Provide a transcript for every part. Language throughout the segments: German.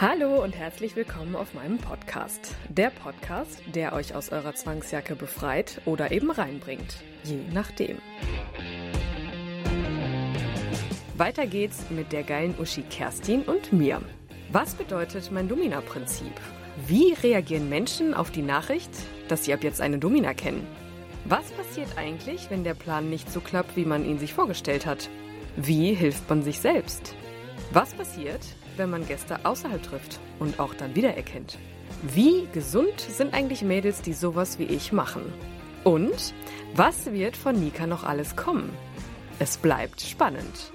Hallo und herzlich willkommen auf meinem Podcast. Der Podcast, der euch aus eurer Zwangsjacke befreit oder eben reinbringt. Je nachdem. Weiter geht's mit der geilen Uschi Kerstin und mir. Was bedeutet mein Domina-Prinzip? Wie reagieren Menschen auf die Nachricht, dass sie ab jetzt eine Domina kennen? Was passiert eigentlich, wenn der Plan nicht so klappt, wie man ihn sich vorgestellt hat? Wie hilft man sich selbst? Was passiert, wenn man Gäste außerhalb trifft und auch dann wiedererkennt? Wie gesund sind eigentlich Mädels, die sowas wie ich machen? Und was wird von Nika noch alles kommen? Es bleibt spannend.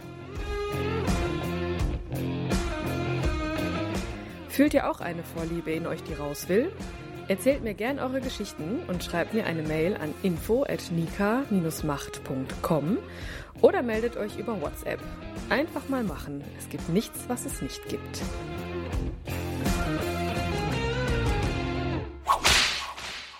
Fühlt ihr auch eine Vorliebe in euch, die raus will? Erzählt mir gern eure Geschichten und schreibt mir eine Mail an info@nika-macht.com oder meldet euch über WhatsApp. Einfach mal machen. Es gibt nichts, was es nicht gibt.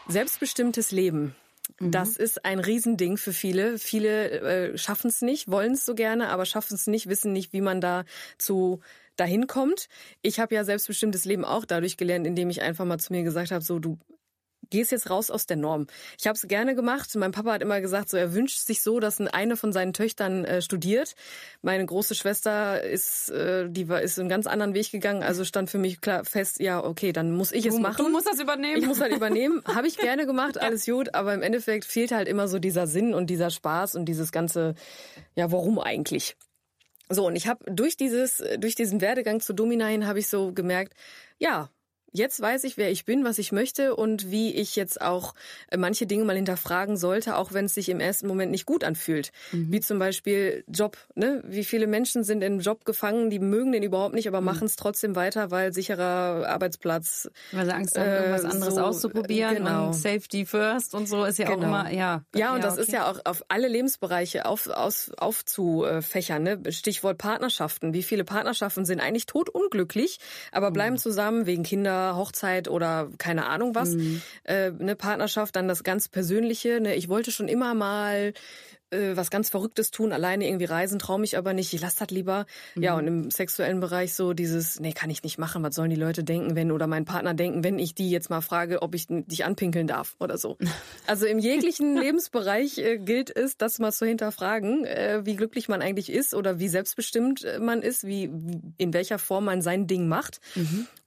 Selbstbestimmtes Leben. Das ist ein Riesending für viele. Viele äh, schaffen es nicht, wollen es so gerne, aber schaffen es nicht, wissen nicht, wie man da zu dahin kommt. Ich habe ja selbstbestimmtes Leben auch dadurch gelernt, indem ich einfach mal zu mir gesagt habe, so du gehst jetzt raus aus der Norm. Ich habe es gerne gemacht. Mein Papa hat immer gesagt, so er wünscht sich so, dass eine von seinen Töchtern äh, studiert. Meine große Schwester ist, äh, die war ist einen ganz anderen Weg gegangen. Also stand für mich klar fest, ja okay, dann muss ich es Du- machen. du musst das übernehmen. Ich muss halt übernehmen. Habe ich gerne gemacht, alles gut. Aber im Endeffekt fehlt halt immer so dieser Sinn und dieser Spaß und dieses ganze, ja warum eigentlich? So, und ich habe durch dieses, durch diesen Werdegang zu Domina hin, habe ich so gemerkt, ja, jetzt weiß ich, wer ich bin, was ich möchte und wie ich jetzt auch äh, manche Dinge mal hinterfragen sollte, auch wenn es sich im ersten Moment nicht gut anfühlt. Wie zum Beispiel Job. Ne? Wie viele Menschen sind im Job gefangen, die mögen den überhaupt nicht, aber machen es trotzdem weiter, weil sicherer Arbeitsplatz. Weil sie Angst haben, äh, irgendwas anderes so, auszuprobieren genau. und Safety first und so ist ja auch Genau. immer, ja. Ja, und das ist okay. ja auch auf alle Lebensbereiche auf, aus, aufzufächern. Ne? Stichwort Partnerschaften. Wie viele Partnerschaften sind eigentlich totunglücklich, aber bleiben zusammen wegen Kinder, Hochzeit oder keine Ahnung was. Äh, eine Partnerschaft, dann das ganz Persönliche. Ne? Ich wollte schon immer mal äh, was ganz Verrücktes tun, alleine irgendwie reisen, traue mich aber nicht, ich lasse das lieber. Ja, und im sexuellen Bereich so dieses, nee, kann ich nicht machen, was sollen die Leute denken, wenn, oder mein Partner denken, wenn ich die jetzt mal frage, ob ich dich anpinkeln darf oder so. Also im jeglichen Lebensbereich äh, gilt es, das mal zu hinterfragen, äh, wie glücklich man eigentlich ist oder wie selbstbestimmt äh, man ist, wie, wie in welcher Form man sein Ding macht.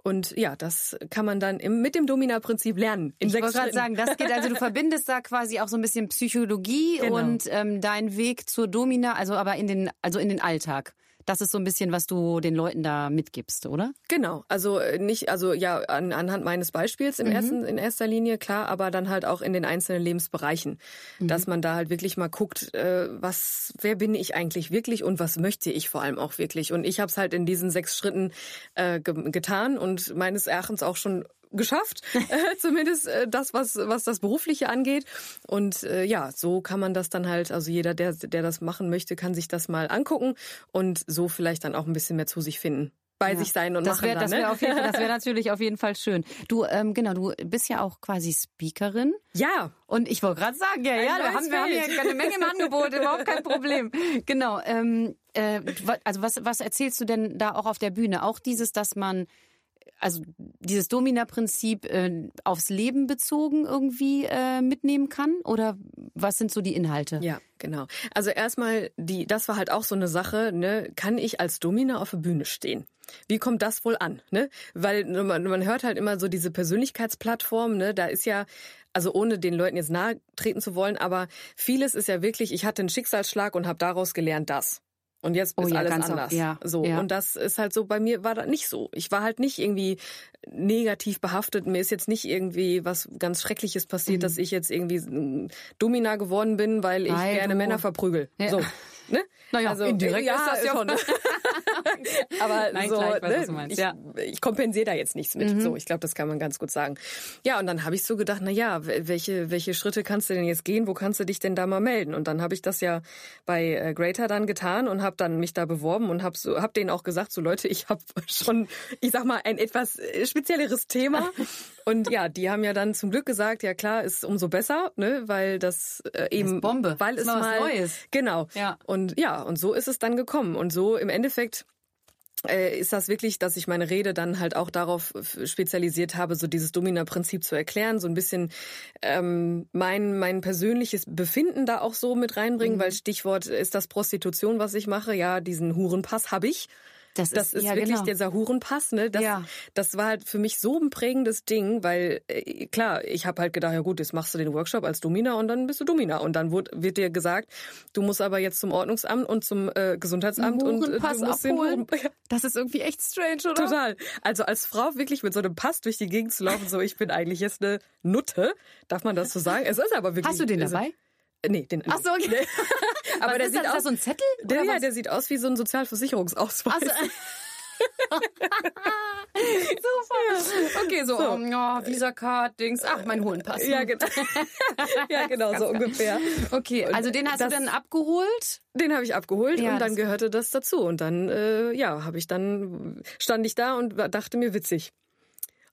Und ja, das kann man dann im, mit dem Domina-Prinzip lernen. In Ich wollte gerade sagen, das geht, also du verbindest da quasi auch so ein bisschen Psychologie Genau. und ähm, deinen Weg zur Domina, also aber in den, also in den Alltag. Das ist so ein bisschen, was du den Leuten da mitgibst, oder? Genau, also äh, nicht, also ja, an, anhand meines Beispiels im ersten, in erster Linie, klar, aber dann halt auch in den einzelnen Lebensbereichen. Dass man da halt wirklich mal guckt, äh, was, wer bin ich eigentlich wirklich und was möchte ich vor allem auch wirklich. Und ich habe es halt in diesen sechs Schritten äh, ge getan und meines Erachtens auch schon geschafft, äh, zumindest äh, das, was, was das Berufliche angeht. Und äh, ja, so kann man das dann halt, also jeder, der, der das machen möchte, kann sich das mal angucken und so vielleicht dann auch ein bisschen mehr zu sich finden. Bei sich sein und das machen wär, dann, das ne? wäre auf jeden Fall, das wäre natürlich auf jeden Fall schön. Du, ähm, genau, du bist ja auch quasi Speakerin. Ja, Und ich wollte gerade sagen, ja, ja, wir haben, wir haben Feld. hier eine Menge im Angebot, überhaupt kein Problem. Genau. Ähm, äh, also was, was erzählst du denn da auch auf der Bühne? Auch dieses, dass man also dieses Domina-Prinzip äh, aufs Leben bezogen irgendwie äh, mitnehmen kann? Oder was sind so die Inhalte? Ja, genau. Also erstmal, die, das war halt auch so eine Sache, ne, kann ich als Domina auf der Bühne stehen? Wie kommt das wohl an? Ne? Weil man, man hört halt immer so diese Persönlichkeitsplattform, ne? Da ist ja, also ohne den Leuten jetzt nahe treten zu wollen, aber vieles ist ja wirklich, ich hatte einen Schicksalsschlag und habe daraus gelernt, das. Und jetzt Oh ist ja, alles ganz anders. auch, ja, so ja. und das ist halt so bei mir war das nicht so. Ich war halt nicht irgendwie negativ behaftet. Mir ist jetzt nicht irgendwie was ganz Schreckliches passiert, dass ich jetzt irgendwie Domina geworden bin, weil ich Mhm. Weil gerne du- Männer verprügel. Ja. So. Ne? Naja, also, indirekt ja, ist das ja schon. ne? Aber Nein, so, klar, weiß, ne, du meinst, ich, ja. Mhm. ich kompensiere da jetzt nichts mit. So, ich glaube, das kann man ganz gut sagen. Ja, und dann habe ich so gedacht, na ja, welche welche Schritte kannst du denn jetzt gehen? Wo kannst du dich denn da mal melden? Und dann habe ich das ja bei äh, Greater dann getan und habe dann mich da beworben und habe so hab denen auch gesagt, so Leute, ich habe schon, ich sag mal, ein etwas äh, spezielleres Thema. Und ja, die haben ja dann zum Glück gesagt, ja klar, ist umso besser, ne, weil das äh, eben Bombe. weil es mal Neues. genau. Ja. Und ja, und so ist es dann gekommen. Und so im Endeffekt äh, ist das wirklich, dass ich meine Rede dann halt auch darauf spezialisiert habe, so dieses Domina-Prinzip zu erklären, so ein bisschen ähm, mein mein persönliches Befinden da auch so mit reinbringen, Mhm. weil Stichwort ist das Prostitution, was ich mache. Ja, diesen Hurenpass habe ich. Das Das ist- ist ja, wirklich genau. dieser Hurenpass, ne? Das, Ja. das war halt für mich so ein prägendes Ding, weil äh, klar, ich habe halt gedacht, ja gut, jetzt machst du den Workshop als Domina und dann bist du Domina und dann wird, wird dir gesagt, du musst aber jetzt zum Ordnungsamt und zum äh, Gesundheitsamt und äh, du musst den abholen. Huren, ja, Das ist irgendwie echt strange, oder? Total. Also als Frau wirklich mit so einem Pass durch die Gegend zu laufen, so ich bin eigentlich jetzt eine Nutte, darf man das so sagen? Es ist aber wirklich. Hast du den also- dabei? Nee, den. Ach so, okay. aber Was der ist sieht das? Ist aus. das so ein Zettel? der, ja, der sieht aus wie so ein Sozialversicherungsausweis. Ach so. Super. Okay, so, So. Oh, ja, Visa-Card, Dings. Ach, mein Hohenpass. Ja, genau. ja, genau, so ungefähr. Okay, also den hast das- du dann abgeholt? Den habe ich abgeholt Ja, und dann gehörte das dazu. Und dann, äh, ja, habe ich dann, stand ich da und dachte mir, witzig.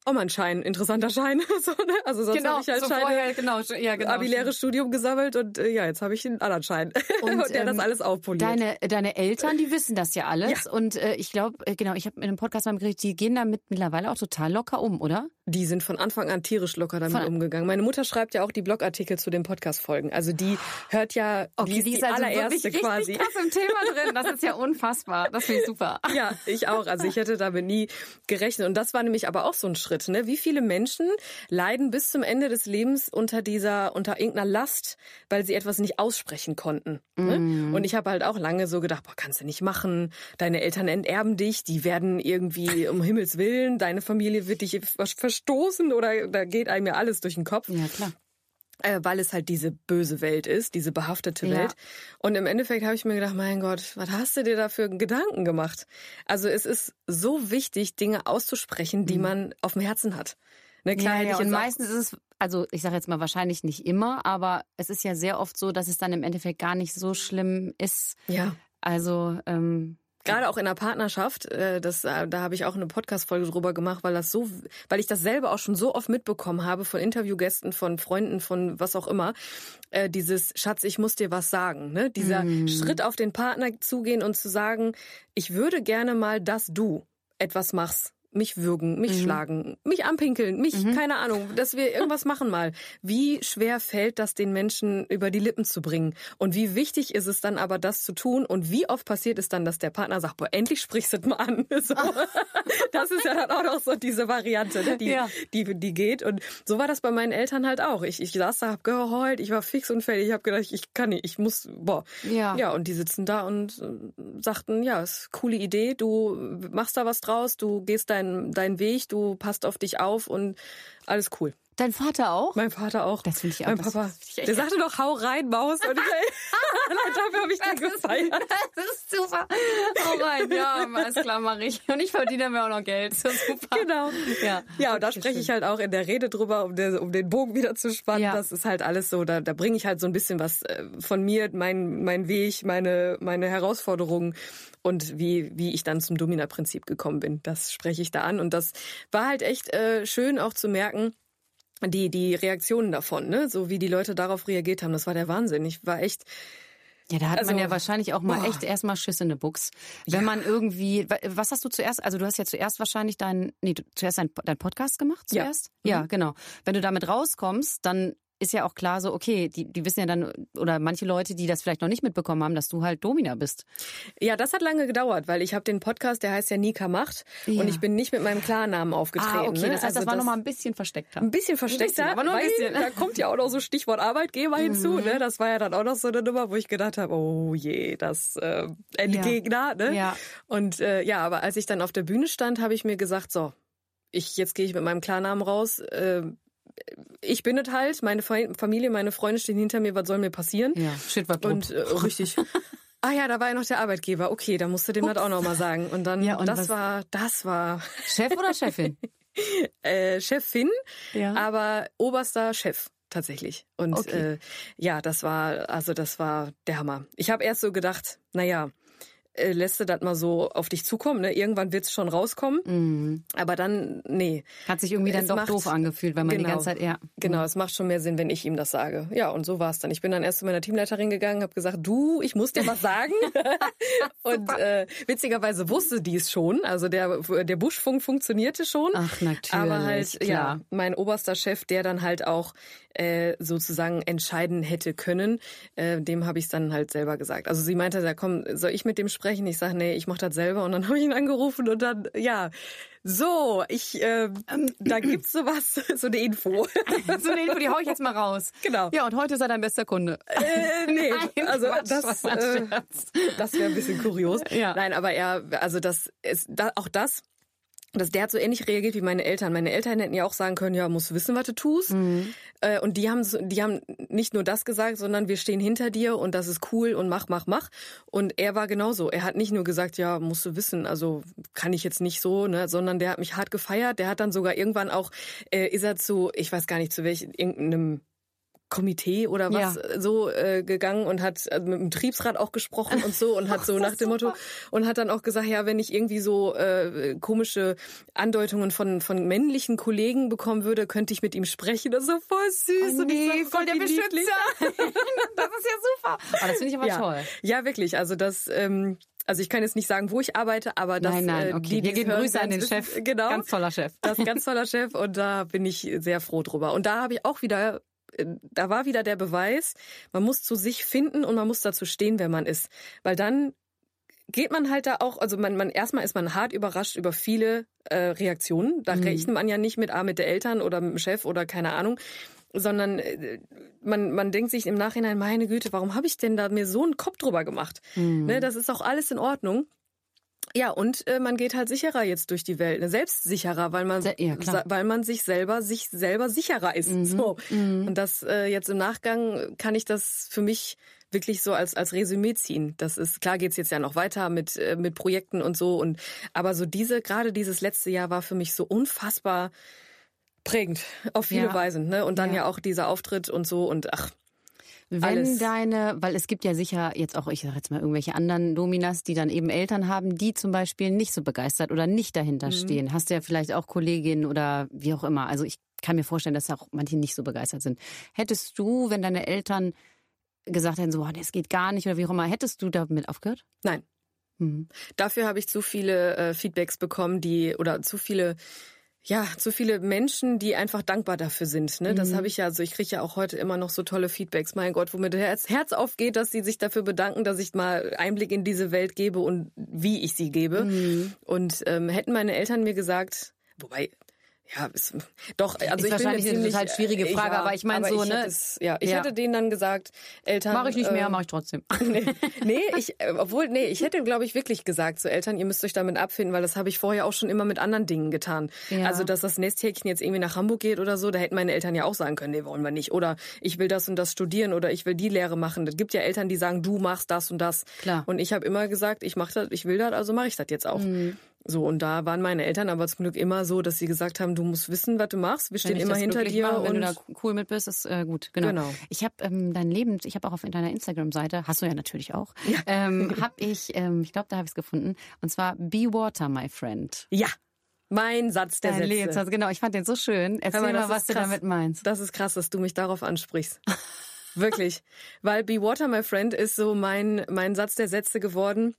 Oh mein Schein, interessanter Schein. so, ne? Also sonst habe ich halt so Scheine, vorher, genau, ja, genau. abiläres Studium gesammelt und äh, ja, jetzt habe ich einen anderen Schein. Und, Und, der das ähm, alles aufpoliert. Deine, deine Eltern, die wissen das ja alles. Ja. Und äh, ich glaube, äh, genau, ich habe in einem Podcast mal geredet, die gehen damit mittlerweile auch total locker um, oder? Die sind von Anfang an tierisch locker damit Von- umgegangen. Meine Mutter schreibt ja auch die Blogartikel zu den Podcast-Folgen. Also die hört ja, die ist die, allererste wirklich quasi. richtig krass im Thema drin. Das ist ja unfassbar. Das finde ich super. Ja, ich auch. Also ich hätte damit nie gerechnet. Und das war nämlich aber auch so ein Schritt. Ne? Wie viele Menschen leiden bis zum Ende des Lebens unter dieser, unter irgendeiner Last, weil sie etwas nicht aussprechen konnten. Ne? Und ich habe halt auch lange so gedacht, boah, kannst du nicht machen. Deine Eltern enterben dich, die werden irgendwie um Himmels Willen, deine Familie wird dich verstoßen oder da geht einem ja alles durch den Kopf Ja, klar. äh, weil es halt diese böse Welt ist, diese behaftete Ja. Welt. Und im Endeffekt habe ich mir gedacht, mein Gott, was hast du dir da für Gedanken gemacht? Also es ist so wichtig, Dinge auszusprechen, die man auf dem Herzen hat. Ne, klar Mhm. ja, ja. Und meistens ist es, also ich sage jetzt mal wahrscheinlich nicht immer, aber es ist ja sehr oft so, dass es dann im Endeffekt gar nicht so schlimm ist. ja. Also ähm, Gerade auch in der Partnerschaft, äh, das, äh, da habe ich auch eine Podcast-Folge drüber gemacht, weil das so, weil ich das selber auch schon so oft mitbekommen habe von Interviewgästen, von Freunden, von was auch immer. Äh, dieses Schatz, ich muss dir was sagen, ne? Dieser Schritt auf den Partner zugehen und zu sagen, ich würde gerne mal, dass du etwas machst. Mich würgen, mich schlagen, mich anpinkeln, mich, keine Ahnung, dass wir irgendwas machen mal. Wie schwer fällt das den Menschen über die Lippen zu bringen? Und wie wichtig ist es dann aber, das zu tun? Und wie oft passiert es dann, dass der Partner sagt, boah, endlich sprichst du mal an. So. Das ist ja dann auch noch so diese Variante, ne, die, Ja. die, die geht. Und so war das bei meinen Eltern halt auch. Ich, ich saß da, hab geheult, ich war fix und fertig. Ich habe gedacht, ich kann nicht, ich muss, boah. Ja. Ja, und die sitzen da und äh, sagten, ja, ist eine coole Idee, du machst da was draus, du gehst deinen deinen Weg, du passt auf dich auf und alles cool. Dein Vater auch? Mein Vater auch. Das finde ich auch- Mein das Papa. ich Der sagte doch, hau rein, Maus. Und ich, dafür habe ich den gefeiert. Das ist super. Oh rein, ja, alles klar, mache ich. Und ich verdiene mir auch noch Geld. So super. Genau. Ja. Ja, und da spreche ich halt auch in der Rede drüber, um, der, um den Bogen wieder zu spannen. Ja. Das ist halt alles so, da, da bringe ich halt so ein bisschen was äh, von mir, mein, mein Weg, meine, meine Herausforderungen und wie, wie ich dann zum Domina-Prinzip gekommen bin. Das spreche ich da an. Und das war halt echt äh, schön auch zu merken, die, die Reaktionen davon, ne? So wie die Leute darauf reagiert haben. Das war der Wahnsinn. Ich war echt, Ja, da hat Also, man ja wahrscheinlich auch mal boah. echt erstmal Schiss in der Buchs. Wenn man irgendwie, wa- was hast du zuerst, also du hast ja zuerst wahrscheinlich dein, nee, du, zuerst dein, dein Podcast gemacht Ja. zuerst? Ja, genau. Wenn du damit rauskommst, dann ist ja auch klar so, okay, die, die wissen ja dann, oder manche Leute, die das vielleicht noch nicht mitbekommen haben, dass du halt Domina bist. Ja, das hat lange gedauert, weil ich habe den Podcast, der heißt ja Nika Macht Ja. und ich bin nicht mit meinem Klarnamen aufgetreten. Ah, okay, ne? das heißt, Also das war noch mal ein bisschen versteckter. ein bisschen versteckter, bisschen, aber nur ein bisschen. Mhm. da kommt ja auch noch so Stichwort Arbeitgeber hinzu. Ne? Das war ja dann auch noch so eine Nummer, wo ich gedacht habe, oh je, das äh, Endgegner. Ne? Ja. Und äh, ja, aber als ich dann auf der Bühne stand, habe ich mir gesagt, so, ich jetzt gehe ich mit meinem Klarnamen raus. Äh, ich bin es halt, meine Fa- Familie, meine Freunde stehen hinter mir, was soll mir passieren? Ja, shit war Und äh, richtig. Ah ja, da war ja noch der Arbeitgeber. Okay, da musst du dem das auch noch mal sagen. Und dann, Ja, und das was- war, das war Chef oder Chefin? äh, Chefin, Ja. aber oberster Chef tatsächlich. Und Okay. äh, ja, das war, also das war der Hammer. Ich habe erst so gedacht, naja, äh, lässt du das mal so auf dich zukommen, ne? Irgendwann wird's schon rauskommen. Mhm. Aber dann, nee. Hat sich irgendwie dann Es doch macht- doof angefühlt, weil man die Genau. ganze Zeit, ja. Genau, es macht schon mehr Sinn, wenn ich ihm das sage. Ja, und so war es dann. Ich bin dann erst zu meiner Teamleiterin gegangen, habe gesagt, du, ich muss dir was sagen. und äh, witzigerweise wusste die es schon. Also der, der Buschfunk funktionierte schon. Ach, natürlich, Aber halt, ja, klar. mein oberster Chef, der dann halt auch äh, sozusagen entscheiden hätte können, äh, dem habe ich es dann halt selber gesagt. Also sie meinte, ja, komm, soll ich mit dem sprechen? Ich sage, nee, ich mache das selber. Und dann habe ich ihn angerufen und dann, ja, so, ich, äh, da gibt's sowas, so eine Info. So eine Info, die hau ich jetzt mal raus. Genau. Ja, und heute ist er dein bester Kunde. Äh, nee, Nein, also Quatsch, das, äh, das wäre ein bisschen kurios. Ja. Nein, aber er, also das ist da, auch das. Das, der hat so ähnlich reagiert wie meine Eltern. Meine Eltern hätten ja auch sagen können, ja, musst wissen, was du tust. Mhm. Äh, und die haben, die haben nicht nur das gesagt, sondern wir stehen hinter dir und das ist cool und mach, mach, mach. Und er war genauso. Er hat nicht nur gesagt, ja, musst du wissen, also kann ich jetzt nicht so, ne, sondern der hat mich hart gefeiert. Der hat dann sogar irgendwann auch, äh, ist er zu, ich weiß gar nicht zu welchem, irgendeinem Komitee oder was Ja. so äh, gegangen und hat äh, mit dem Betriebsrat auch gesprochen und so und hat so nach dem Motto und hat dann auch gesagt, ja, wenn ich irgendwie so äh, komische Andeutungen von von männlichen Kollegen bekommen würde, könnte ich mit ihm sprechen. Das ist so voll süß. und ich sag, Gott, wie niedlich. das ist ja super. Oh, das finde ich aber ja. toll. Ja, wirklich. Also das ähm, also ich kann jetzt nicht sagen, wo ich arbeite, aber das nein, nein, äh, okay. die, Hier die's gehen hören, Grüße an den werden Chef. Genau. Ganz toller Chef. Das ist ein ganz toller Chef und da bin ich sehr froh drüber. Und da habe ich auch wieder, äh, da war wieder der Beweis, man muss zu sich finden und man muss dazu stehen, wer man ist. Weil dann geht man halt da auch, also man, man erstmal ist man hart überrascht über viele äh, Reaktionen. Da rechnet man ja nicht mit, ah, mit der Eltern oder mit dem Chef oder keine Ahnung. Sondern äh, man, man denkt sich im Nachhinein, meine Güte, warum habe ich denn da mir so einen Kopf drüber gemacht? Ne, das ist auch alles in Ordnung. Ja, und äh, man geht halt sicherer jetzt durch die Welt, ne? selbstsicherer, weil man, ja. Mhm. weil man sich selber, sich selber sicherer ist. So. Und das äh, jetzt im Nachgang kann ich das für mich wirklich so als als Resümee ziehen. Das ist klar, geht's jetzt ja noch weiter mit äh, mit Projekten und so und aber so diese gerade dieses letzte Jahr war für mich so unfassbar prägend auf viele Ja. Weisen, ne? Und dann Ja. ja auch dieser Auftritt und so und ach Wenn Alles. deine, weil es gibt ja sicher jetzt auch, ich sage jetzt mal irgendwelche anderen Dominas, die dann eben Eltern haben, die zum Beispiel nicht so begeistert oder nicht dahinter stehen. Hast du ja vielleicht auch Kolleginnen oder wie auch immer. Also ich kann mir vorstellen, dass auch manche nicht so begeistert sind. Hättest du, wenn deine Eltern gesagt hätten, so, boah, das geht gar nicht oder wie auch immer, hättest du damit aufgehört? nein. Mhm. Dafür habe ich zu viele äh, Feedbacks bekommen, die oder zu viele ja, zu viele Menschen, die einfach dankbar dafür sind. Ne? Das habe ich ja, also ich kriege ja auch heute immer noch so tolle Feedbacks. Mein Gott, womit das Herz aufgeht, dass sie sich dafür bedanken, dass ich mal Einblick in diese Welt gebe und wie ich sie gebe. Und ähm, hätten meine Eltern mir gesagt, wobei, ja, ist, doch, also Ist ich bin wahrscheinlich mir eine total schwierige äh, Frage, ja, aber ich meine so, ich ne? Es, ja, ich Ja. hätte denen dann gesagt, Eltern. Mache ich nicht mehr, ähm, mache ich trotzdem. nee, nee, ich, äh, obwohl, nee, ich hätte, glaube ich, wirklich gesagt, so Eltern, ihr müsst euch damit abfinden, weil das habe ich vorher auch schon immer mit anderen Dingen getan. Ja. Also, dass das Nesthäkchen jetzt irgendwie nach Hamburg geht oder so, da hätten meine Eltern ja auch sagen können, nee, wollen wir nicht. Oder ich will das und das studieren oder ich will die Lehre machen. Es gibt ja Eltern, die sagen, du machst das und das. Klar. Und ich habe immer gesagt, ich mach das, ich will das, also mache ich das jetzt auch. Mhm. So, und da waren meine Eltern aber zum Glück immer so, dass sie gesagt haben, du musst wissen, was du machst. Wir Wenn stehen immer hinter dir. macht, wenn und du da cool mit bist, ist äh, gut. Genau. Genau. Ich habe ähm, dein Leben, ich habe auch auf deiner Instagram-Seite, hast du ja natürlich auch, ähm, habe ich, ähm, ich glaube, da habe ich es gefunden, und zwar Be Water, my friend. ja, mein Satz der Dein Sätze. Lebenssatz, genau, ich fand den so schön. Erzähl mal, das was du krass. damit meinst. Das ist krass, dass du mich darauf ansprichst. Wirklich. Weil Be Water, my friend, ist so mein, mein Satz der Sätze geworden,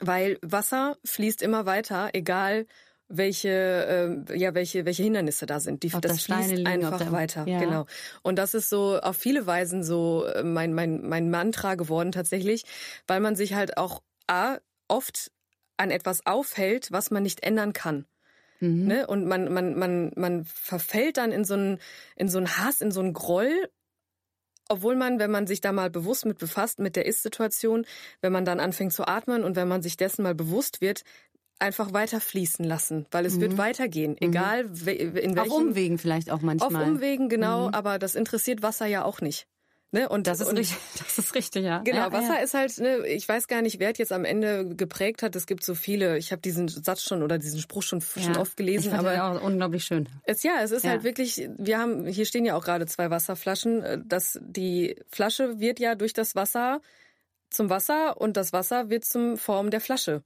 weil Wasser fließt immer weiter, egal welche, äh, ja, welche, welche Hindernisse da sind. Die, Ob da das Steine fließt liegen, einfach da- weiter. ja. Genau. Und das ist so auf viele Weisen so äh, mein, mein, mein Mantra geworden tatsächlich, weil man sich halt auch A, oft an etwas aufhält, was man nicht ändern kann. Mhm. Ne? Und man, man, man, man verfällt dann in so einen, in so einen Hass, in so einen Groll, obwohl man, wenn man sich da mal bewusst mit befasst, mit der Ist-Situation, wenn man dann anfängt zu atmen und wenn man sich dessen mal bewusst wird, einfach weiter fließen lassen, weil es wird weitergehen, egal we- in Mhm. Auf Umwegen vielleicht auch auf manchmal. Umwegen, genau, aber das interessiert Wasser ja auch nicht. Ne? Und Das ist, und, richtig, das ist richtig, ja. Genau, ja, Wasser ja. ist halt, ne, ich weiß gar nicht, wer es jetzt am Ende geprägt hat. Es gibt so viele. Ich habe diesen Satz schon oder diesen Spruch schon, schon oft gelesen, aber unglaublich schön. es, ja, es ist Ja. halt wirklich, wir haben, hier stehen ja auch gerade zwei Wasserflaschen. äh, Das, die Flasche wird ja durch das Wasser zum Wasser und das Wasser wird zum Form der Flasche.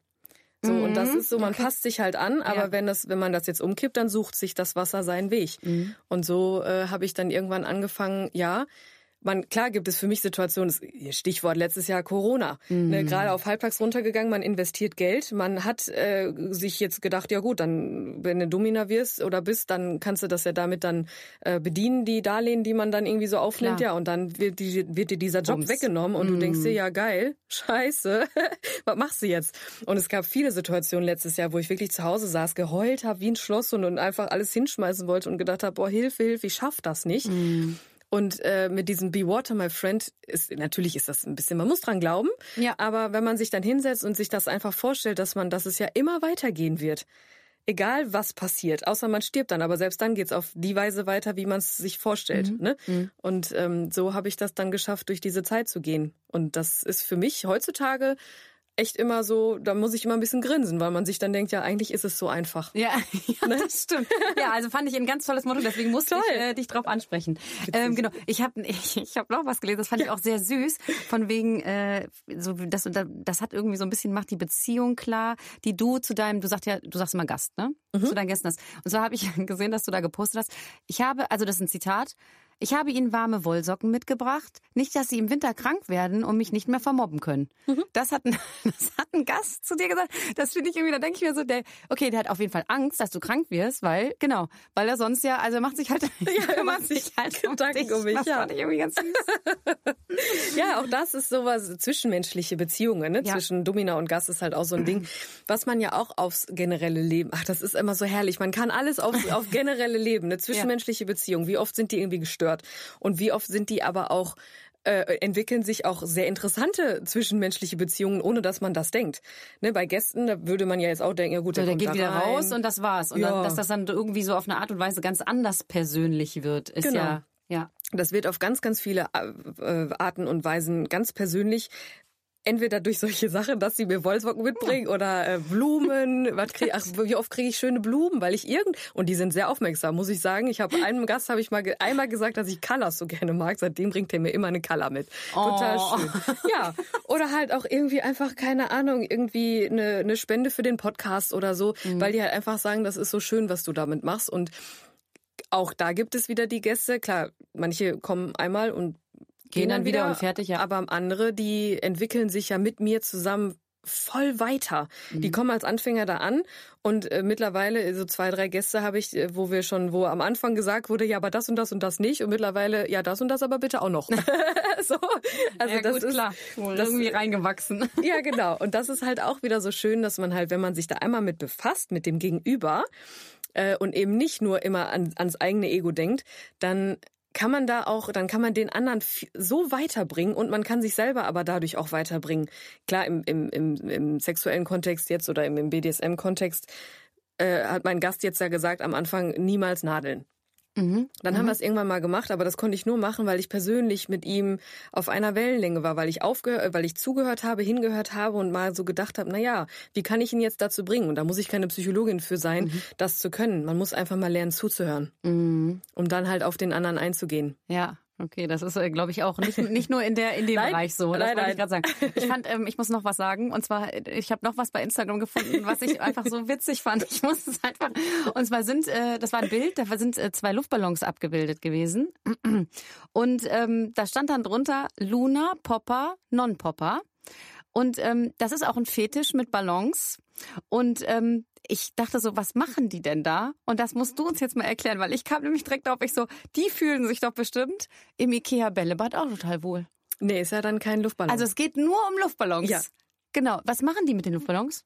So, und das ist so, man passt sich halt an, aber Mhm. Ja. wenn das, wenn man das jetzt umkippt, dann sucht sich das Wasser seinen Weg. Mhm. Und so äh, habe ich dann irgendwann angefangen, ja, man, klar gibt es für mich Situationen, Stichwort letztes Jahr Corona, Mhm. ne, gerade auf halbtags runtergegangen, man investiert Geld, man hat äh, sich jetzt gedacht, ja gut, dann, wenn du Domina wirst oder bist, dann kannst du das ja damit dann äh, bedienen, die Darlehen, die man dann irgendwie so aufnimmt, Klar. ja, und dann wird, die, wird dir dieser Job Bums. weggenommen und du denkst dir, ja geil, scheiße, was machst du jetzt? Und es gab viele Situationen letztes Jahr, wo ich wirklich zu Hause saß, geheult habe wie ein Schloss und, und einfach alles hinschmeißen wollte und gedacht habe, boah, Hilfe, Hilfe, ich schaff das nicht. Und äh, mit diesem Be Water, my friend, ist natürlich ist das ein bisschen, man muss dran glauben. Ja. Aber wenn man sich dann hinsetzt und sich das einfach vorstellt, dass man, dass es ja immer weitergehen wird. Egal was passiert, außer man stirbt dann, aber selbst dann geht's auf die Weise weiter, wie man es sich vorstellt. Ne? Und ähm, so habe ich das dann geschafft, durch diese Zeit zu gehen. Und das ist für mich heutzutage echt immer so, da muss ich immer ein bisschen grinsen, weil man sich dann denkt, ja, eigentlich ist es so einfach. Ja, ja das stimmt. Ja, also fand ich ein ganz tolles Motto, deswegen musste ich Toll. äh, dich drauf ansprechen. Ähm, genau, ich habe ich, ich hab noch was gelesen, das fand ich auch sehr süß, von wegen, äh, so das, das hat irgendwie so ein bisschen macht die Beziehung klar, die du zu deinem, du sagst ja, du sagst immer Gast, ne? Zu deinen Gästen hast. Und zwar habe ich gesehen, dass du da gepostet hast. Ich habe, also das ist ein Zitat, ich habe ihnen warme Wollsocken mitgebracht, nicht, dass sie im Winter krank werden und mich nicht mehr vermobben können. Das, hat ein, das hat ein Gast zu dir gesagt. Das finde ich irgendwie, da denke ich mir so, der, okay, der hat auf jeden Fall Angst, dass du krank wirst, weil, genau, weil er sonst ja, also er macht sich halt, er macht sich Gedanken um mich, Das ja. fand ich irgendwie ganz süß. Ja, auch das ist sowas, zwischenmenschliche Beziehungen, ne? Ja. Zwischen Domina und Gast ist halt auch so ein Ding, was man ja auch aufs generelle Leben, ach, das ist immer so herrlich. Man kann alles auf, auf generelle Leben, eine zwischenmenschliche Beziehung. Wie oft sind die irgendwie gestört? Und wie oft sind die aber auch, äh, entwickeln sich auch sehr interessante zwischenmenschliche Beziehungen, ohne dass man das denkt. Ne, bei Gästen, da würde man ja jetzt auch denken, ja gut, So, der, der geht da wieder rein. raus und das war's. Und Ja. dann, dass das dann irgendwie so auf eine Art und Weise ganz anders persönlich wird, ist Genau. ja, ja. Das wird auf ganz, ganz viele äh, Arten und Weisen ganz persönlich. Entweder durch solche Sachen, dass sie mir Wollsocken mitbringen oder äh, Blumen. Was krieg, ach, wie oft kriege ich schöne Blumen, weil ich irgend und die sind sehr aufmerksam, muss ich sagen. Ich habe einem Gast habe ich mal einmal gesagt, dass ich Colors so gerne mag. Seitdem bringt er mir immer eine Color mit. Total Oh. schön. Ja, oder halt auch irgendwie einfach keine Ahnung, irgendwie eine, eine Spende für den Podcast oder so, weil die halt einfach sagen, das ist so schön, was du damit machst und auch da gibt es wieder die Gäste. Klar, manche kommen einmal und gehen, dann wieder und fertig, ja. Aber andere, die entwickeln sich ja mit mir zusammen voll weiter. Die kommen als Anfänger da an und äh, mittlerweile so zwei, drei Gäste habe ich, äh, wo wir schon, wo am Anfang gesagt wurde, ja, aber das und das und das nicht und mittlerweile, ja, das und das aber bitte auch noch. so, also ja, das gut, ist klar. Wohl das- irgendwie reingewachsen. ja, genau. Und das ist halt auch wieder so schön, dass man halt, wenn man sich da einmal mit befasst, mit dem Gegenüber, äh, und eben nicht nur immer an, ans eigene Ego denkt, dann kann man da auch, dann kann man den anderen so weiterbringen und man kann sich selber aber dadurch auch weiterbringen. Klar, im, im, im, im sexuellen Kontext jetzt oder im, im BDSM-Kontext äh, hat mein Gast jetzt ja gesagt am Anfang niemals nadeln. Mhm. Dann haben wir es irgendwann mal gemacht, aber das konnte ich nur machen, weil ich persönlich mit ihm auf einer Wellenlänge war, weil ich aufgehört, weil ich zugehört habe, hingehört habe und mal so gedacht habe, na ja, wie kann ich ihn jetzt dazu bringen? Und da muss ich keine Psychologin für sein, das zu können. Man muss einfach mal lernen zuzuhören, Mhm. um dann halt auf den anderen einzugehen. Ja. Okay, das ist, glaube ich, auch nicht, nicht nur in der in dem Nein, Bereich so. Das nein, wollte ich gerade sagen. Ich fand, ähm, ich muss noch was sagen. Und zwar, ich habe noch was bei Instagram gefunden, was ich einfach so witzig fand. Ich muss es einfach. Und zwar sind, äh, das war ein Bild, da sind äh, zwei Luftballons abgebildet gewesen. Und ähm, da stand dann drunter Luna, Popper, Non-Popper. Und ähm, das ist auch ein Fetisch mit Ballons. Und ähm, ich dachte so, was machen die denn da? Und das musst du uns jetzt mal erklären, weil ich kam nämlich direkt auf, ich so, die fühlen sich doch bestimmt im Ikea Bällebad auch total wohl. Nee, ist ja dann kein Luftballon. Also es geht nur um Luftballons. Ja. Genau. Was machen die mit den Luftballons?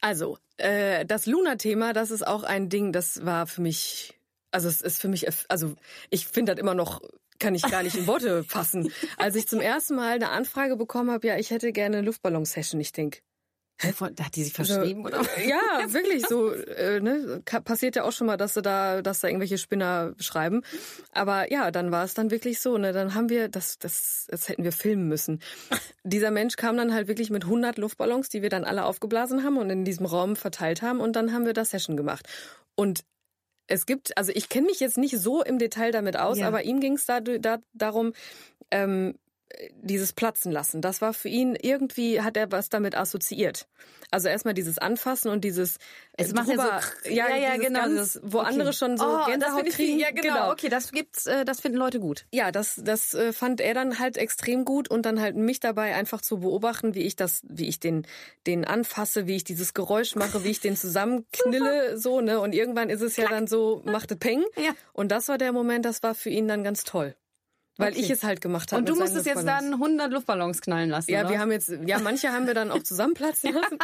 Also, äh, das Luna-Thema, das ist auch ein Ding, das war für mich, also es ist für mich, also ich finde das immer noch, kann ich gar nicht in Worte fassen. Als ich zum ersten Mal eine Anfrage bekommen habe, ja, ich hätte gerne eine Luftballon-Session, ich denk, Da hat die sich verschrieben, oder? Ja, wirklich so. Äh, ne? Passiert ja auch schon mal, dass sie da, dass da irgendwelche Spinner schreiben. Aber ja, dann war es dann wirklich so. Ne? Dann haben wir, das, das, das hätten wir filmen müssen. Dieser Mensch kam dann halt wirklich mit 100 Luftballons, die wir dann alle aufgeblasen haben und in diesem Raum verteilt haben. Und dann haben wir das Session gemacht. Und es gibt, also ich kenne mich jetzt nicht so im Detail damit aus, Ja. aber ihm ging es da, da, darum, ähm, dieses Platzen lassen. Das war für ihn irgendwie, hat er was damit assoziiert. Also erstmal dieses Anfassen und dieses Es macht ja drüber- so, ja, ja, dieses genau. Ganz, das- wo okay. andere schon so oh, das Gänsehaut ich, kriegen. Ja, genau. Okay, das gibt's, äh, das finden Leute gut. Ja, das, das äh, fand er dann halt extrem gut und dann halt mich dabei einfach zu beobachten, wie ich das, wie ich den, den anfasse, wie ich dieses Geräusch mache, wie ich den zusammenknille, so, ne? Und irgendwann ist es ja dann so, machte Peng. Ja. Und das war der Moment, das war für ihn dann ganz toll. Weil Okay. ich es halt gemacht habe. Und du musstest jetzt dann 100 Luftballons knallen lassen, Ja, oder? wir haben jetzt, ja, manche haben wir dann auch zusammenplatzen lassen.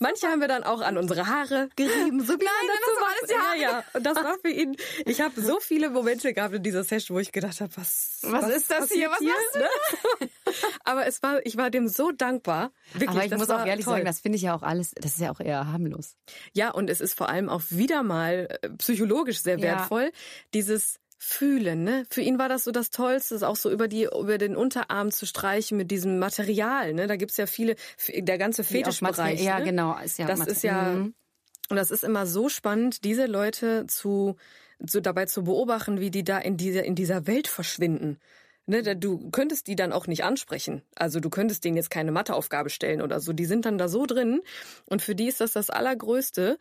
manche haben wir dann auch an unsere Haare gerieben. So Nein, du macht. alles. Ja, ja. Und das war für ihn, ich habe so viele Momente gehabt in dieser Session, wo ich gedacht habe, was, Was ist das hier? Was machst ne? Aber es war, ich war dem so dankbar. Wirklich, Aber ich das muss war auch ehrlich toll. sagen, das finde ich ja auch alles, das ist ja auch eher harmlos. Ja, und es ist vor allem auch wieder mal äh, psychologisch sehr Ja. wertvoll, dieses Fühlen, ne? Für ihn war das so das Tollste, auch so über die über den Unterarm zu streichen mit diesem Material, ne? Da gibt's ja viele, der ganze Fetischbereich. Ja, ne? genau. Ist ja das Materi- ist ja Mhm. und das ist immer so spannend, diese Leute zu, zu dabei zu beobachten, wie die da in dieser in dieser Welt verschwinden. Ne, da- du könntest die dann auch nicht ansprechen. Also du könntest denen jetzt keine Matheaufgabe stellen oder so. Die sind dann da so drin. Und für die ist das das Allergrößte,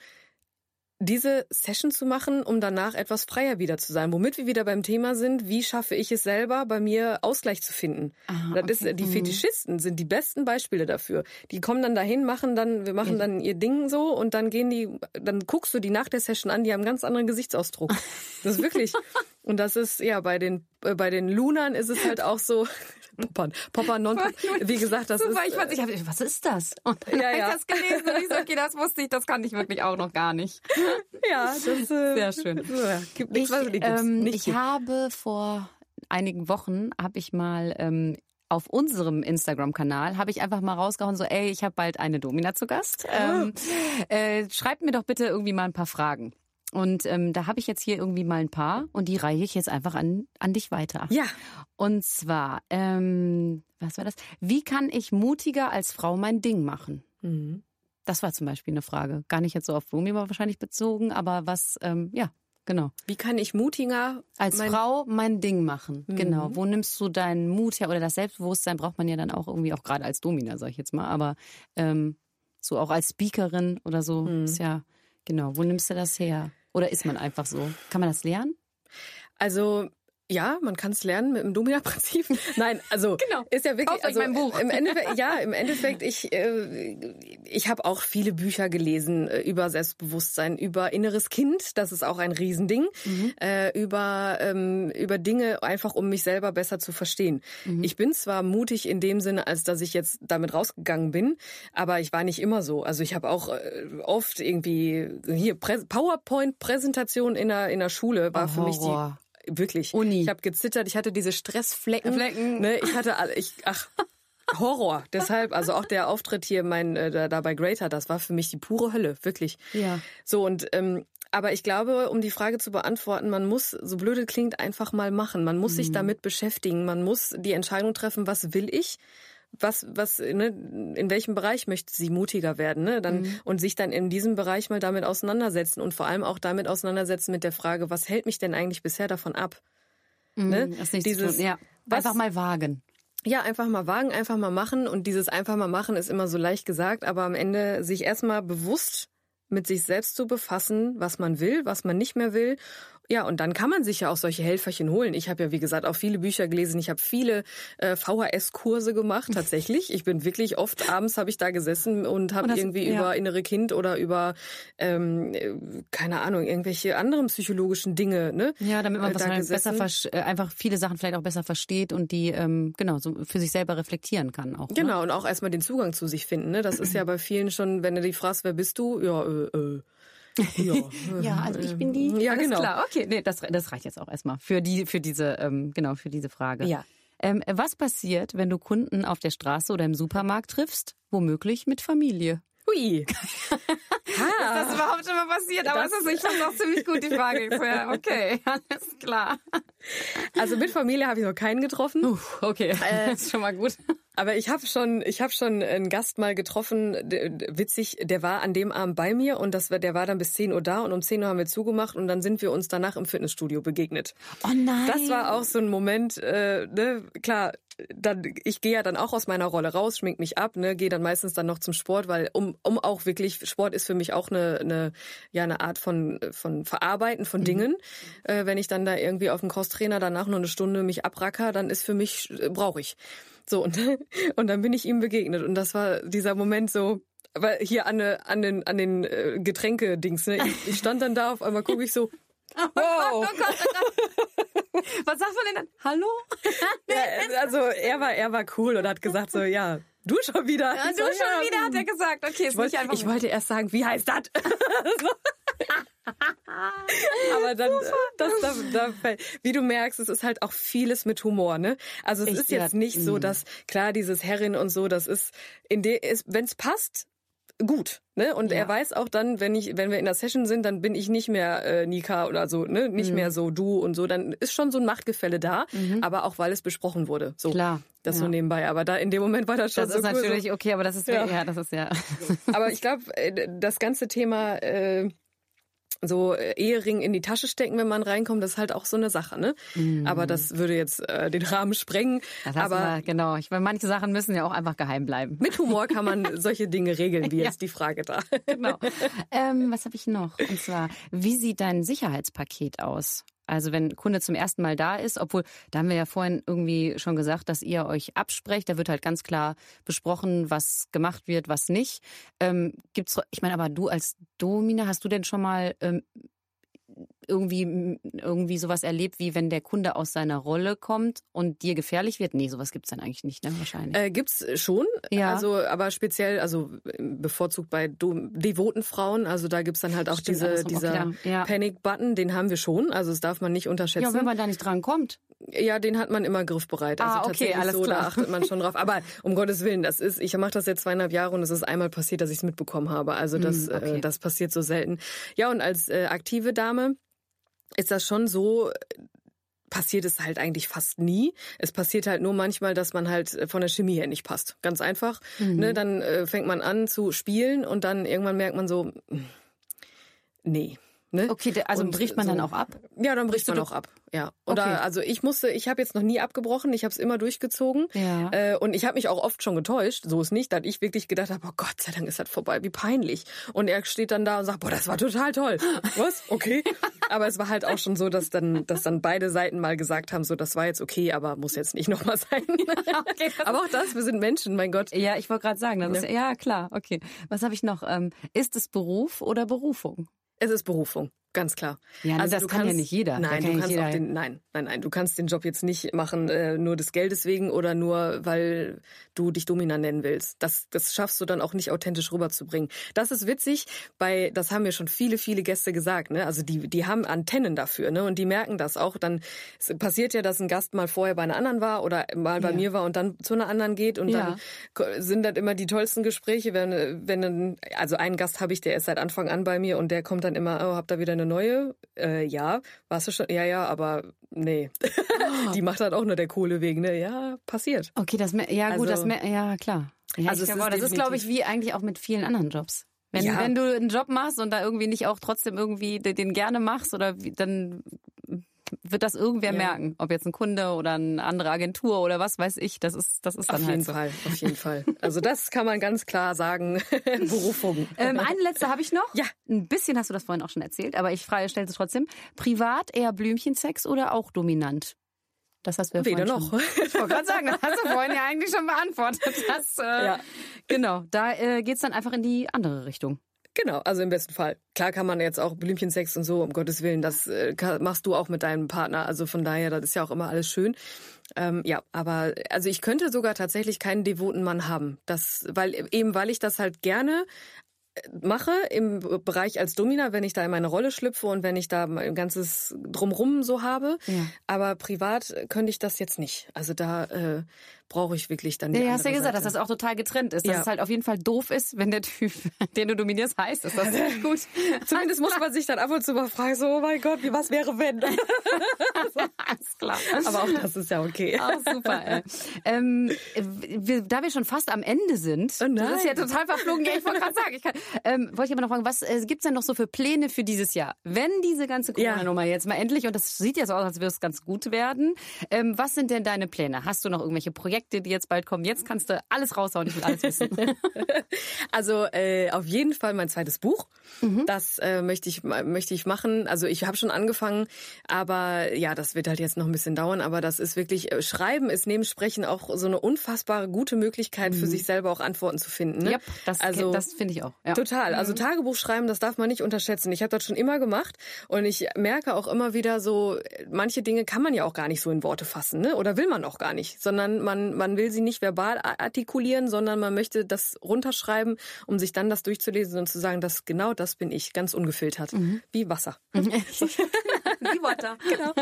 diese Session zu machen, um danach etwas freier wieder zu sein. Womit wir wieder beim Thema sind, wie schaffe ich es selber, bei mir Ausgleich zu finden. Ah, das okay. ist, die Mhm. Fetischisten sind die besten Beispiele dafür. Die kommen dann dahin, machen dann, wir machen dann ihr Ding so und dann gehen die, dann guckst du die nach der Session an, die haben einen ganz anderen Gesichtsausdruck. Das ist wirklich. Und das ist, ja, bei den, äh, bei den Lunern ist es halt auch so, Poppern, Popper, non Wie gesagt, das Super, ist. ich, fand, ich hab, was ist das? Und dann Ja, hab ich ja. das gelesen und ich so, okay, das wusste ich, das kann ich wirklich auch noch gar nicht. ja, das äh, Sehr schön. Ja, gibt nichts, was Ich, nicht gibt's. ähm, nicht ich habe vor einigen Wochen, habe ich mal ähm, auf unserem Instagram-Kanal habe ich einfach mal rausgehauen, so, ey, ich habe bald eine Domina zu Gast. Ähm, äh, schreibt mir doch bitte irgendwie mal ein paar Fragen. Und ähm, da habe ich jetzt hier irgendwie mal ein paar und die reiche ich jetzt einfach an, an dich weiter. Ja. Und zwar, ähm, was war das? Wie kann ich mutiger als Frau mein Ding machen? Mhm. Das war zum Beispiel eine Frage. Gar nicht jetzt so auf Domina wahrscheinlich bezogen, aber was, ähm, ja, genau. Wie kann ich mutiger Als mein- Frau mein Ding machen. Mhm. Genau. Wo nimmst du deinen Mut her? Oder das Selbstbewusstsein braucht man ja dann auch irgendwie, auch gerade als Domina, sag ich jetzt mal. Aber ähm, so auch als Speakerin oder so Mhm. ist ja, genau. Wo nimmst du das her? Oder ist man einfach so? Kann man das lernen? Also ja, man kann es lernen mit dem Domina-Prinzip. Nein, also Genau. ist ja wirklich also mein Buch. Im Endeffekt, ja, im Endeffekt, ich äh, ich habe auch viele Bücher gelesen äh, über Selbstbewusstsein, über inneres Kind, das ist auch ein Riesending, Mhm. äh, über ähm, über Dinge einfach, um mich selber besser zu verstehen. Mhm. Ich bin zwar mutig in dem Sinne, als dass ich jetzt damit rausgegangen bin, aber ich war nicht immer so. Also ich habe auch äh, oft irgendwie hier Prä PowerPoint-Präsentation in der in der Schule war Oh, für mich die. Wirklich. Uni. Ich habe gezittert, ich hatte diese Stressflecken. Flecken. Ne, ich hatte ich, ach, Horror. Deshalb, also auch der Auftritt hier, mein, äh, da, da bei Greater, das war für mich die pure Hölle, wirklich. Ja. So und, ähm, aber ich glaube, um die Frage zu beantworten, man muss, so blöd es klingt, einfach mal machen. Man muss Mhm. sich damit beschäftigen. Man muss die Entscheidung treffen, was will ich? Was, was, ne, in welchem Bereich möchte sie mutiger werden, ne? Dann, Mhm. und sich dann in diesem Bereich mal damit auseinandersetzen und vor allem auch damit auseinandersetzen mit der Frage, was hält mich denn eigentlich bisher davon ab? Ne? Mhm, Das nicht Dieses-. Ja. was- Einfach mal wagen. Ja, einfach mal wagen, einfach mal machen. Und dieses einfach mal machen ist immer so leicht gesagt, aber am Ende sich erstmal bewusst mit sich selbst zu befassen, was man will, was man nicht mehr will. Ja, und dann kann man sich ja auch solche Helferchen holen. Ich habe ja, wie gesagt, auch viele Bücher gelesen. Ich habe viele äh, VHS-Kurse gemacht, tatsächlich. Ich bin wirklich oft abends habe ich da gesessen und habe irgendwie ja. über innere Kind oder über, ähm, äh, keine Ahnung, irgendwelche anderen psychologischen Dinge, ne? Ja, damit man äh, da besser äh, einfach viele Sachen vielleicht auch besser versteht und die ähm, genau so für sich selber reflektieren kann auch. Ne? Genau, und auch erstmal den Zugang zu sich finden. Ne? Das ist ja bei vielen schon, wenn du die fragst, wer bist du? Ja, äh, äh. Ja, Ja, also ich bin die. Ja, Alles genau. klar. Okay, nee, das, das reicht jetzt auch erstmal für die, für diese, ähm, genau, für diese Frage. Ja. Ähm, was passiert, wenn du Kunden auf der Straße oder im Supermarkt triffst, womöglich mit Familie? Hui. Ist das überhaupt schon mal passiert? Aber Das- das ist, ich fand auch ziemlich gut die Frage. Ja, okay, alles klar. Also mit Familie habe ich noch keinen getroffen. Uff, okay, das ist schon mal gut. Aber ich habe schon, ich habe schon einen Gast mal getroffen, witzig, der war an dem Abend bei mir und das der war dann bis 10 Uhr da und um 10 Uhr haben wir zugemacht und dann sind wir uns danach im Fitnessstudio begegnet. Oh nein. Das war auch so ein Moment, äh, ne, klar, dann, ich gehe ja dann auch aus meiner Rolle raus, schmink mich ab, ne, gehe dann meistens dann noch zum Sport, weil um, um auch wirklich, Sport ist für mich auch eine, eine, ja, eine Art von, von Verarbeiten von Dingen. Äh, wenn ich dann da irgendwie auf dem Crosstrainer danach noch eine Stunde mich abracker, dann ist für mich, äh, brauche ich. So, und, und dann bin ich ihm begegnet und das war dieser Moment so, aber hier an, an den, an den äh, Getränke-Dings, ne, ich, ich stand dann da, auf einmal gucke ich so, wow. Oh Gott, oh Gott. Was sagt man denn dann? Hallo? Ja, also er war, er war cool und hat gesagt so, ja, du schon wieder. Ja, du so, schon ja, wieder, hat er gesagt. Okay, ist Ich wollte, nicht einfach. ich wollte erst sagen, wie heißt das? Aber dann, das, da, da, wie du merkst, es ist halt auch vieles mit Humor, ne? Also es Ich- ist jetzt nicht so, mm. dass klar dieses Herrin und so, das ist in der, wenn es passt, gut, ne? Und Ja. er weiß auch dann, wenn ich, wenn wir in der Session sind, dann bin ich nicht mehr äh, Nika oder so, ne? Mhm. Nicht mehr so du und so. Dann ist schon so ein Machtgefälle da, aber auch weil es besprochen wurde. So, Klar, das ja. so nebenbei. Aber da in dem Moment war das schon Das so ist cool, so- natürlich okay, aber das ist ja, Ja. ja das ist ja. aber ich glaube, das ganze Thema äh, so äh, Ehering in die Tasche stecken, wenn man reinkommt, das ist halt auch so eine Sache, ne? Aber das würde jetzt äh, den Rahmen sprengen. Das du Aber mal, genau. Ich meine, manche Sachen müssen ja auch einfach geheim bleiben. mit Humor kann man solche Dinge regeln, wie Ja. jetzt die Frage da. Genau. ähm, was habe ich noch? Und zwar, wie sieht dein Sicherheitspaket aus? Also wenn ein Kunde zum ersten Mal da ist, obwohl, da haben wir ja vorhin irgendwie schon gesagt, dass ihr euch absprecht, da wird halt ganz klar besprochen, was gemacht wird, was nicht. Ähm, gibt's, ich meine, aber du als Domina, hast du denn schon mal ähm, irgendwie, irgendwie sowas erlebt, wie wenn der Kunde aus seiner Rolle kommt und dir gefährlich wird? Nee, sowas gibt's dann eigentlich nicht, ne? Wahrscheinlich. Äh, gibt's schon, Ja. also aber speziell, also bevorzugt bei devoten Frauen, also da gibt's dann halt auch Stimmt, diese, dieser ja. Panic-Button, den haben wir schon, also das darf man nicht unterschätzen. ja, wenn man da nicht dran kommt. Ja, den hat man immer griffbereit. Also Ah, okay, tatsächlich alles so, klar. da achtet man schon drauf. Aber um Gottes Willen, das ist, ich mache das jetzt zweieinhalb Jahre und es ist einmal passiert, dass ich es mitbekommen habe. Also das, Mm, okay. äh, das passiert so selten. Ja, und als äh, aktive Dame ist das schon so, passiert es halt eigentlich fast nie. Es passiert halt nur manchmal, dass man halt äh, von der Chemie her nicht passt. Ganz einfach. Mhm. Ne, dann äh, fängt man an zu spielen und dann irgendwann merkt man so, mm, nee. Ne? Okay, also Und bricht man so. dann auch ab? Ja, dann bricht du man auch ab. Ja. Oder Okay. also ich musste, ich habe jetzt noch nie abgebrochen, ich habe es immer durchgezogen. Ja. Äh, und ich habe mich auch oft schon getäuscht. So ist nicht, dass ich wirklich gedacht habe, oh Gott sei Dank ist das vorbei, wie peinlich. Und er steht dann da und sagt, boah, das war total toll. Was? Okay. aber es war halt auch schon so, dass dann, dass dann beide Seiten mal gesagt haben, so das war jetzt okay, aber muss jetzt nicht nochmal sein. Okay, aber auch das, wir sind Menschen, mein Gott. Ja, ich wollte gerade sagen, das Ne? ist, ja klar, okay. Was habe ich noch? Ähm, ist es Beruf oder Berufung? Es ist Berufung. Ganz klar. Ja, ne, das du kann ja nicht jeder. Da Nein, du kannst auch den, nein, nein, nein, du kannst den Job jetzt nicht machen äh, nur des Geldes wegen oder nur weil du dich Domina nennen willst. Das, das schaffst du dann auch nicht authentisch rüberzubringen. Das ist witzig. Bei, das haben mir schon viele, viele Gäste gesagt. Ne, also die, die haben Antennen dafür, ne, und die merken das auch. Dann passiert ja, dass ein Gast mal vorher bei einer anderen war oder mal bei Ja. mir war und dann zu einer anderen geht und Ja. dann sind das immer die tollsten Gespräche, wenn, wenn dann, also einen Gast habe ich, der ist seit Anfang an bei mir und der kommt dann immer, oh, habt ihr wieder eine neue? Äh, ja, warst du schon? Ja, ja, aber nee. die macht halt auch nur der Kohle wegen, ne? Ja, passiert. Okay, das ja gut, Also- das ja klar. Ja, Also ich es glaub, ist das ist glaube ich wie eigentlich auch mit vielen anderen Jobs. Wenn, Ja. wenn du einen Job machst und da irgendwie nicht auch trotzdem irgendwie den den gerne machst oder wie, dann wird das irgendwer Ja. merken, ob jetzt ein Kunde oder eine andere Agentur oder was weiß ich. Das ist das ist dann Auf halt jeden so. Fall, auf jeden Fall. Also das kann man ganz klar sagen. Berufung. Ähm, eine letzte habe ich noch. Ja. Ein bisschen hast du das vorhin auch schon erzählt, aber ich frage, stelle es trotzdem. Privat eher Blümchensex oder auch dominant? Das hast du ja Weder noch. Schon. Ich wollte gerade sagen, das hast du vorhin ja eigentlich schon beantwortet. Das, äh, Ja. Genau, da äh, geht's dann einfach in die andere Richtung. Genau, also im besten Fall. Klar kann man jetzt auch Blümchensex und so, um Gottes Willen, das äh, kann, machst du auch mit deinem Partner. Also von daher, das ist ja auch immer alles schön. Ähm, ja, aber also ich könnte sogar tatsächlich keinen devoten Mann haben. Das, weil eben weil ich das halt gerne äh, mache im Bereich als Domina, wenn ich da in meine Rolle schlüpfe und wenn ich da mein ganzes drumrum so habe. Ja. Aber privat könnte ich das jetzt nicht. Also da äh, brauche ich wirklich dann die Ja, hast ja gesagt, dass Seite. das auch total getrennt ist. Dass Ja. es halt auf jeden Fall doof ist, wenn der Typ, den du dominierst, heißt. Ist das nicht gut? Zumindest muss man sich dann ab und zu mal fragen, so, oh mein Gott, wie was wäre wenn? Alles klar. Aber auch das ist ja okay. Auch super. Ey. Ähm, wir, da wir schon fast am Ende sind, Oh das ist ja total verflogen. Ja, ich wollte gerade sagen, ich kann, ähm, wollte ich aber noch fragen, was äh, gibt's denn noch so für Pläne für dieses Jahr? Wenn diese ganze Ja. Corona-Nummer jetzt mal endlich, und das sieht ja so aus, als würde es ganz gut werden, ähm, was sind denn deine Pläne? Hast du noch irgendwelche Projekte, die jetzt bald kommen? Jetzt kannst du alles raushauen, ich will alles wissen. Also äh, auf jeden Fall mein zweites Buch. Mhm. Das äh, möchte ich möchte ich machen. Also ich habe schon angefangen, aber ja, das wird halt jetzt noch ein bisschen dauern. Aber das ist wirklich äh, Schreiben ist neben Sprechen auch so eine unfassbare gute Möglichkeit für sich selber auch Antworten zu finden. Ne? Yep, Mhm. das, also das finde ich auch. Ja. Total. Also Tagebuch schreiben, das darf man nicht unterschätzen. Ich habe das schon immer gemacht und ich merke auch immer wieder so, manche Dinge kann man ja auch gar nicht so in Worte fassen, ne? Oder will man auch gar nicht, sondern man man will sie nicht verbal artikulieren, sondern man möchte das runterschreiben, um sich dann das durchzulesen und zu sagen, das genau das bin ich, ganz ungefiltert, wie Wasser. Die Worte. Genau.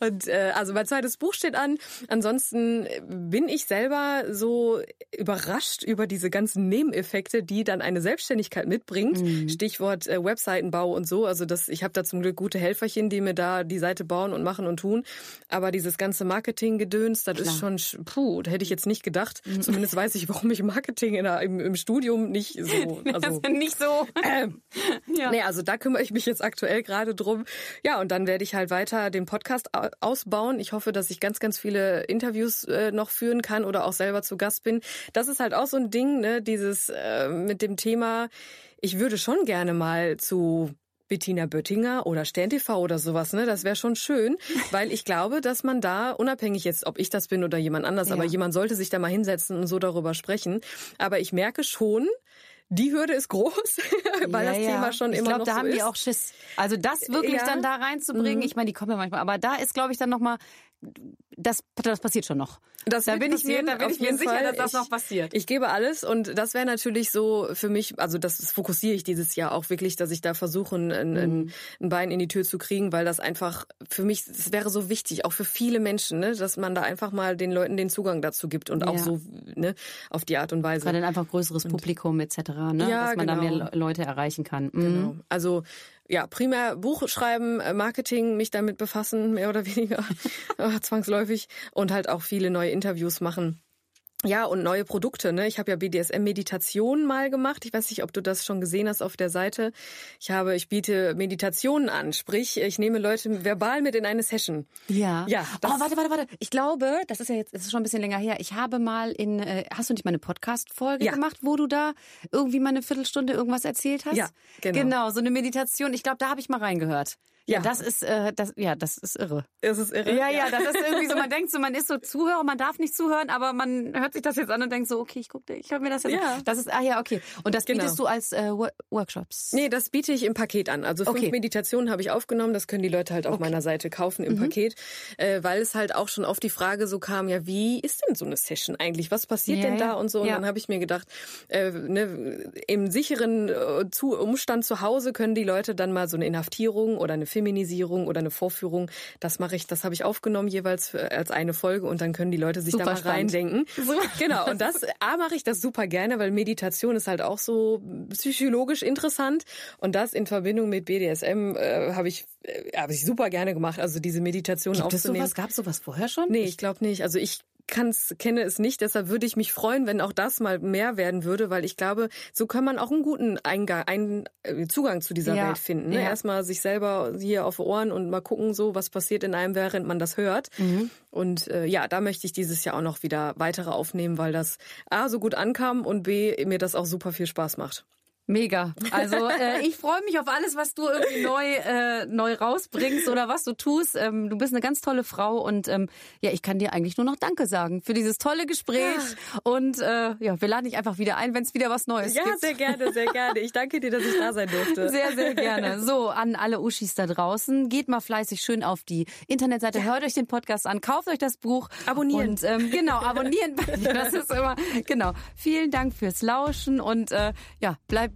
Und äh, also mein zweites Buch steht an. Ansonsten bin ich selber so überrascht über diese ganzen Nebeneffekte, die dann eine Selbstständigkeit mitbringt. Mhm. Stichwort äh, Webseitenbau und so. Also das, ich habe da zum Glück gute Helferchen, die mir da die Seite bauen und machen und tun. Aber dieses ganze Marketing-Gedöns, das ist schon, sch- puh, da hätte ich jetzt nicht gedacht. Mhm. Zumindest weiß ich, warum ich Marketing in im, im Studium nicht so. Also, nicht so. ähm, Ja. Nee, also da kümmere ich mich jetzt aktuell gerade drum. Ja, und dann werde ich halt weiter den Podcast au- ausbauen. Ich hoffe, dass ich ganz, ganz viele Interviews äh, noch führen kann oder auch selber zu Gast bin. Das ist halt auch so ein Ding, ne, dieses äh, mit dem Thema, ich würde schon gerne mal zu Bettina Böttinger oder Stern TV oder sowas, ne? Das wäre schon schön, weil ich glaube, dass man da, unabhängig jetzt, ob ich das bin oder jemand anders, aber Ja. jemand sollte sich da mal hinsetzen und so darüber sprechen. Aber ich merke schon, die Hürde ist groß, weil Ja, das ja. Thema schon ich immer glaub, noch da so haben ist. die auch Schiss. Also das wirklich Ja. Mhm. dann da reinzubringen, ich meine, die kommen ja manchmal, aber da ist, glaube ich, dann nochmal, das, das passiert schon noch. Das da bin ich mir, da bin ich mir sicher, Fall. dass das Ich- noch passiert. Ich gebe alles und das wäre natürlich so für mich, also das fokussiere ich dieses Jahr auch wirklich, dass ich da versuche, ein, ein, Mhm. ein- ein Bein in die Tür zu kriegen, weil das einfach für mich, das wäre so wichtig, auch für viele Menschen, ne, dass man da einfach mal den Leuten den Zugang dazu gibt und auch Ja. so ne, auf die Art und Weise. Gerade ein einfach größeres Publikum etc., ne? Ja, dass man da genau. mehr Le- Leute erreichen kann. Mhm. Genau. Also ja, primär Buch schreiben, äh, Marketing, mich damit befassen, mehr oder weniger zwangsläufig und halt auch viele neue Interviews machen. Ja, und neue Produkte. Ne? Ich habe ja BDSM-Meditation mal gemacht. Ich weiß nicht, ob du das schon gesehen hast auf der Seite. Ich habe, ich biete Meditationen an. Sprich, ich nehme Leute verbal mit in eine Session. Ja. Ja, Oh, warte, warte, warte. Ich glaube, das ist ja jetzt, das ist schon ein bisschen länger her. Ich habe mal in, äh, hast du nicht mal eine Podcast-Folge Ja. gemacht, wo du da irgendwie mal eine Viertelstunde irgendwas erzählt hast? Ja, genau. Genau, so eine Meditation. Ich glaube, da habe ich mal reingehört. Ja, das ist, äh, das, ja, das ist irre. Ist es irre? Ja, ja, das ist irgendwie so, man denkt so, man ist so Zuhörer, man darf nicht zuhören, aber man hört sich das jetzt an und denkt so, okay, ich guck dir, ich höre mir das jetzt Ja. an. Das ist, ah ja, okay. Und das Genau. bietest du als äh, Wo- Workshops? Nee, das biete ich im Paket an. Also fünf Okay. Meditationen habe ich aufgenommen. Das können die Leute halt auf meiner Seite kaufen Mhm. im Paket, äh, weil es halt auch schon oft die Frage so kam, ja, wie ist denn so eine Session eigentlich? Was passiert Ja, denn da und so? Und Ja. dann habe ich mir gedacht, äh, ne, im sicheren äh, zu Umstand zu Hause können die Leute dann mal so eine Inhaftierung oder eine Feminisierung oder eine Vorführung, das mache ich, das habe ich aufgenommen jeweils äh, als eine Folge und dann können die Leute sich Super da mal spannend. reindenken. Genau, und das A mache ich das super gerne, weil Meditation ist halt auch so psychologisch interessant und das in Verbindung mit BDSM äh, habe ich äh, habe ich super gerne gemacht, also diese Meditation Gibt es aufzunehmen. sowas? Gab es sowas vorher schon? Nee, ich glaube nicht. Also ich kann's, kenne es nicht, deshalb würde ich mich freuen, wenn auch das mal mehr werden würde, weil ich glaube, so kann man auch einen guten Eingang, einen äh, Zugang zu dieser Ja, Welt finden. Ne? ja. Erstmal sich selber hier auf Ohren und mal gucken, so was passiert in einem, während man das hört. Mhm. Und äh, ja, da möchte ich dieses Jahr auch noch wieder weitere aufnehmen, weil das A so gut ankam und B mir das auch super viel Spaß macht. Mega. Also äh, ich freue mich auf alles, was du irgendwie neu äh, neu rausbringst oder was du tust. Ähm, du bist eine ganz tolle Frau und ähm, ja, ich kann dir eigentlich nur noch Danke sagen für dieses tolle Gespräch und äh, ja, wir laden dich einfach wieder ein, wenn es wieder was Neues Ja, gibt. sehr gerne, sehr gerne. Ich danke dir, dass ich da sein durfte. Sehr, sehr gerne. So, an alle Uschis da draußen, geht mal fleißig schön auf die Internetseite, hört euch den Podcast an, kauft euch das Buch. Abonnieren. Und ähm, genau, abonnieren. Das ist immer, genau. Vielen Dank fürs Lauschen und äh, ja, bleibt